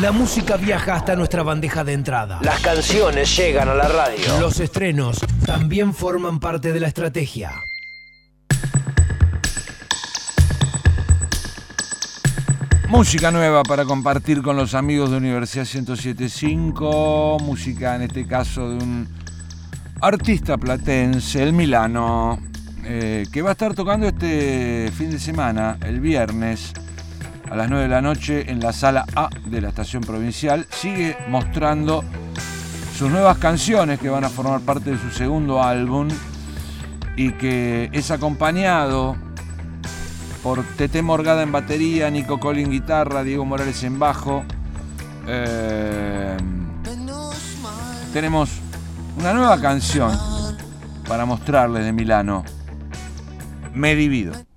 La música viaja hasta nuestra bandeja de entrada. Las canciones llegan a la radio. Los estrenos también forman parte de la estrategia. Música nueva para compartir con los amigos de Universidad 1075. Música en este caso de un artista platense, el Milano, eh, que va a estar tocando este fin de semana, el viernes, a las 9 de la noche en la sala A de la estación provincial. Sigue mostrando sus nuevas canciones que van a formar parte de su segundo álbum y que es acompañado por Tete Morgada en batería, Nico Coli en guitarra, Diego Morales en bajo. Eh, tenemos una nueva canción para mostrarles de Milano. Me divido.